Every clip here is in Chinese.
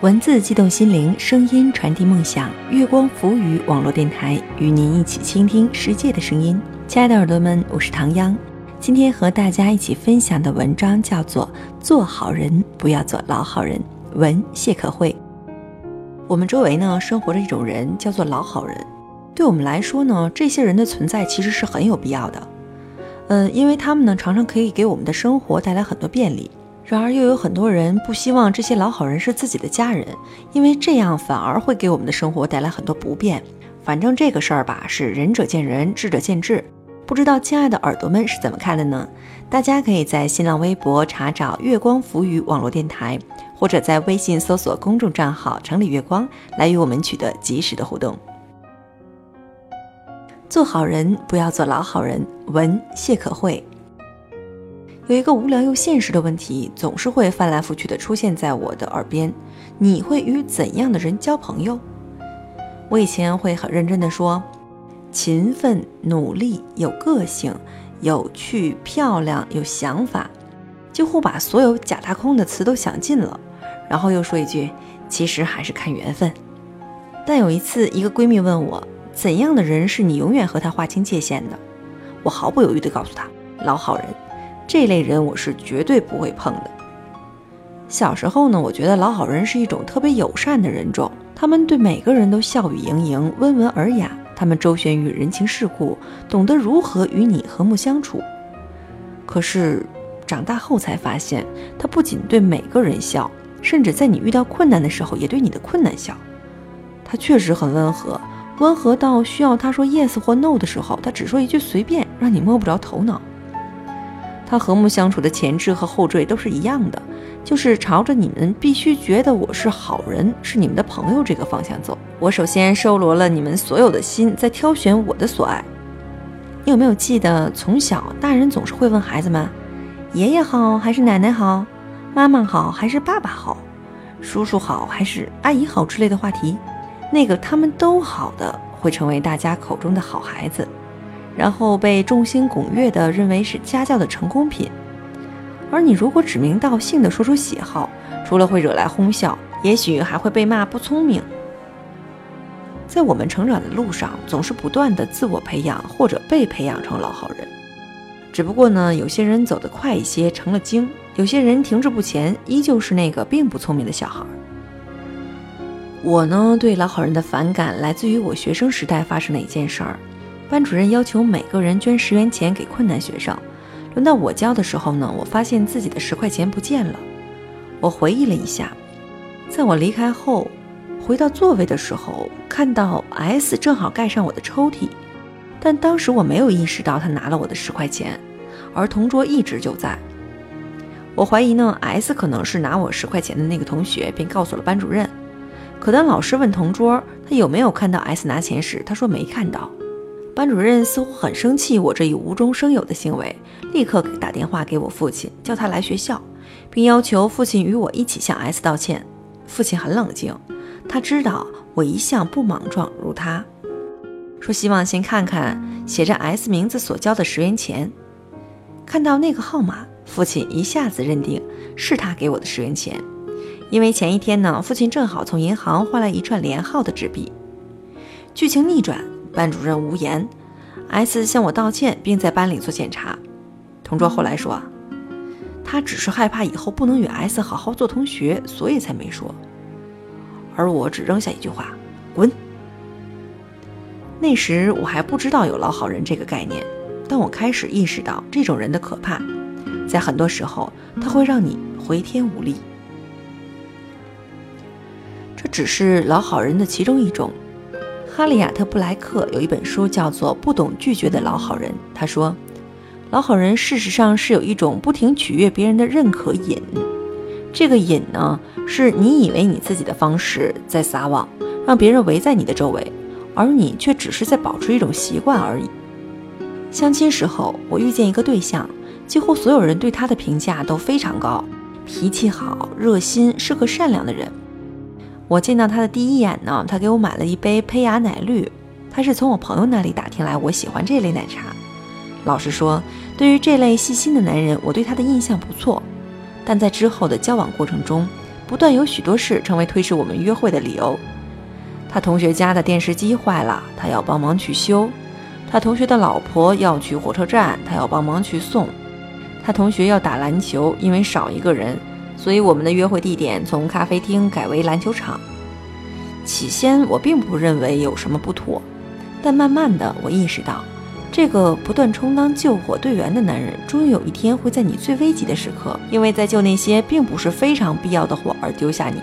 文字激动心灵，声音传递梦想。月光浮语网络电台与您一起倾听世界的声音。亲爱的耳朵们，我是唐央。今天和大家一起分享的文章叫做《做好人，不要做老好人》。文谢可慧。我们周围呢，生活着一种人，叫做老好人。对我们来说呢，这些人的存在其实是很有必要的。嗯，因为他们呢，常常可以给我们的生活带来很多便利。然而，又有很多人不希望这些老好人是自己的家人，因为这样反而会给我们的生活带来很多不便。反正这个事儿吧，是仁者见仁，智者见智。不知道亲爱的耳朵们是怎么看的呢？大家可以在新浪微博查找“月光浮语网络电台”，或者在微信搜索公众账号“城里月光”来与我们取得及时的互动。做好人，不要做老好人。文谢可慧。有一个无聊又现实的问题，总是会翻来覆去的出现在我的耳边：你会与怎样的人交朋友？我以前会很认真的说：勤奋、努力、有个性、有趣、漂亮、有想法，几乎把所有假大空的词都想尽了。然后又说一句：其实还是看缘分。但有一次，一个闺蜜问我：怎样的人是你永远和他划清界限的？我毫不犹豫地告诉她：老好人。这类人我是绝对不会碰的。小时候呢，我觉得老好人是一种特别友善的人种，他们对每个人都笑语盈盈、温文尔雅，他们周旋于人情世故，懂得如何与你和睦相处。可是长大后才发现，他不仅对每个人笑，甚至在你遇到困难的时候也对你的困难笑。他确实很温和，温和到需要他说 yes 或 no 的时候，他只说一句随便，让你摸不着头脑。他和睦相处的前置和后缀都是一样的，就是朝着你们必须觉得我是好人，是你们的朋友这个方向走。我首先收罗了你们所有的心，在挑选我的所爱。你有没有记得，从小大人总是会问孩子们：爷爷好还是奶奶好？妈妈好还是爸爸好？叔叔好还是阿姨好之类的话题？那个他们都好的，会成为大家口中的好孩子。然后被众星拱月的认为是家教的成功品，而你如果指名道姓的说出喜好，除了会惹来哄笑，也许还会被骂不聪明。在我们成长的路上，总是不断的自我培养或者被培养成老好人，只不过呢，有些人走得快一些成了精，有些人停滞不前，依旧是那个并不聪明的小孩。我呢，对老好人的反感来自于我学生时代发生的一件事儿。班主任要求每个人捐十元钱给困难学生。轮到我交的时候呢，我发现自己的十块钱不见了。我回忆了一下，在我离开后，回到座位的时候，看到 S 正好盖上我的抽屉，但当时我没有意识到他拿了我的十块钱，而同桌一直就在。我怀疑呢，S 可能是拿我十块钱的那个同学，便告诉了班主任。可当老师问同桌他有没有看到 S 拿钱时，他说没看到。班主任似乎很生气我这一无中生有的行为，立刻打电话给我父亲，叫他来学校，并要求父亲与我一起向 S 道歉。父亲很冷静，他知道我一向不莽撞如他，说希望先看看写着 S 名字所交的十元钱。看到那个号码，父亲一下子认定是他给我的十元钱，因为前一天呢，父亲正好从银行换来一串连号的纸币。剧情逆转。班主任无言，S 向我道歉，并在班里做检查。同桌后来说，他只是害怕以后不能与 S 好好做同学，所以才没说。而我只扔下一句话：“滚。”那时我还不知道有老好人这个概念，但我开始意识到这种人的可怕。在很多时候，他会让你回天无力。这只是老好人的其中一种。哈利亚特·布莱克有一本书叫做《不懂拒绝的老好人》。他说，老好人事实上是有一种不停取悦别人的认可瘾。这个瘾呢，是你以为你自己的方式在撒网，让别人围在你的周围，而你却只是在保持一种习惯而已。相亲时候，我遇见一个对象，几乎所有人对他的评价都非常高，脾气好、热心，是个善良的人。我见到他的第一眼呢，他给我买了一杯胚芽奶绿，他是从我朋友那里打听来我喜欢这类奶茶。老实说，对于这类细心的男人，我对他的印象不错。但在之后的交往过程中，不断有许多事成为推迟我们约会的理由。他同学家的电视机坏了，他要帮忙去修；他同学的老婆要去火车站，他要帮忙去送；他同学要打篮球，因为少一个人，所以我们的约会地点从咖啡厅改为篮球场。起先我并不认为有什么不妥，但慢慢的我意识到，这个不断充当救火队员的男人，终于有一天会在你最危急的时刻，因为在救那些并不是非常必要的火而丢下你。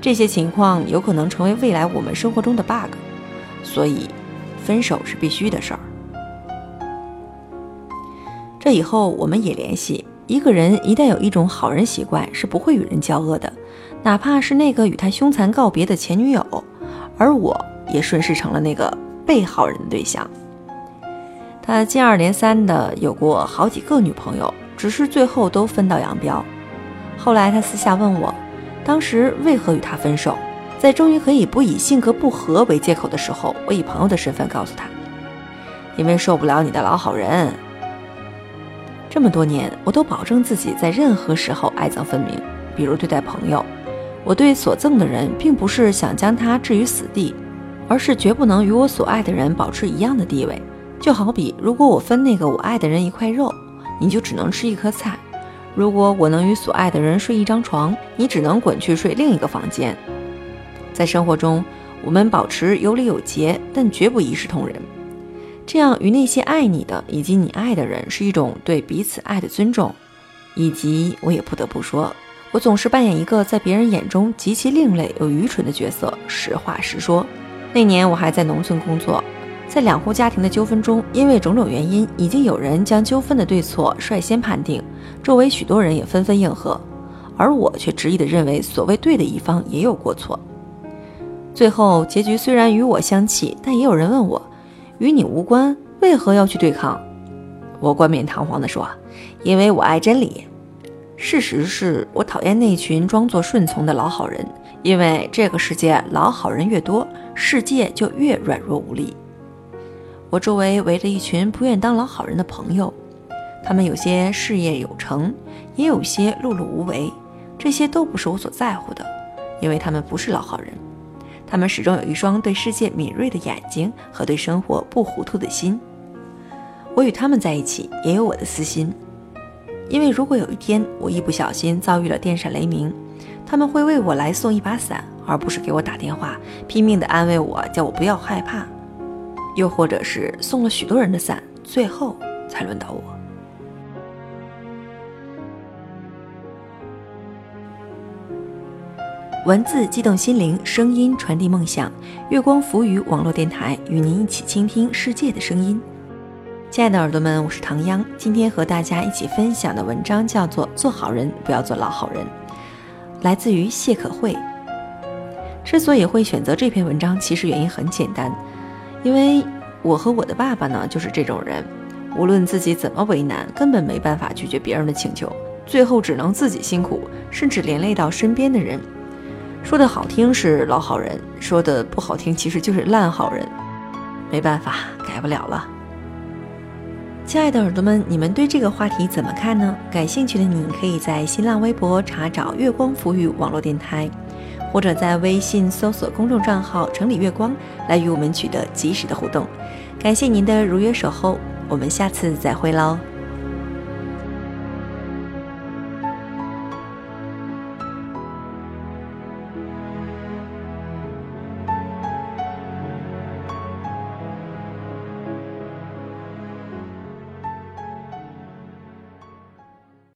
这些情况有可能成为未来我们生活中的 bug，所以分手是必须的事儿。这以后我们也联系。一个人一旦有一种好人习惯，是不会与人交恶的，哪怕是那个与他凶残告别的前女友。而我也顺势成了那个被好人的对象。他接二连三的有过好几个女朋友，只是最后都分道扬镳。后来他私下问我。当时为何与他分手？在终于可以不以性格不合为借口的时候，我以朋友的身份告诉他：因为受不了你的老好人。这么多年，我都保证自己在任何时候爱憎分明。比如对待朋友，我对所憎的人，并不是想将他置于死地，而是绝不能与我所爱的人保持一样的地位。就好比，如果我分那个我爱的人一块肉，你就只能吃一颗菜。如果我能与所爱的人睡一张床，你只能滚去睡另一个房间。在生活中，我们保持有礼有节，但绝不一视同仁。这样与那些爱你的以及你爱的人是一种对彼此爱的尊重。以及，我也不得不说，我总是扮演一个在别人眼中极其另类又愚蠢的角色。实话实说，那年我还在农村工作。在两户家庭的纠纷中，因为种种原因，已经有人将纠纷的对错率先判定，周围许多人也纷纷应和，而我却执意地认为，所谓对的一方也有过错。最后结局虽然与我相契，但也有人问我，与你无关，为何要去对抗？我冠冕堂皇地说，因为我爱真理。事实是我讨厌那群装作顺从的老好人，因为这个世界老好人越多，世界就越软弱无力。我周围围着一群不愿当老好人的朋友，他们有些事业有成，也有些碌碌无为。这些都不是我所在乎的，因为他们不是老好人。他们始终有一双对世界敏锐的眼睛和对生活不糊涂的心。我与他们在一起，也有我的私心，因为如果有一天我一不小心遭遇了电闪雷鸣，他们会为我来送一把伞，而不是给我打电话，拼命地安慰我，叫我不要害怕。又或者是送了许多人的伞，最后才轮到我。文字激动心灵，声音传递梦想。月光浮语网络电台与您一起倾听世界的声音。亲爱的耳朵们，我是唐央，今天和大家一起分享的文章叫做《做好人不要做老好人》，来自于谢可慧。之所以会选择这篇文章，其实原因很简单。因为我和我的爸爸呢，就是这种人，无论自己怎么为难，根本没办法拒绝别人的请求，最后只能自己辛苦，甚至连累到身边的人。说的好听是老好人，说的不好听其实就是烂好人。没办法，改不了了。亲爱的耳朵们，你们对这个话题怎么看呢？感兴趣的你可以在新浪微博查找“月光浮语”网络电台。或者在微信搜索公众账号“城里月光”来与我们取得及时的互动，感谢您的如约守候，我们下次再会喽。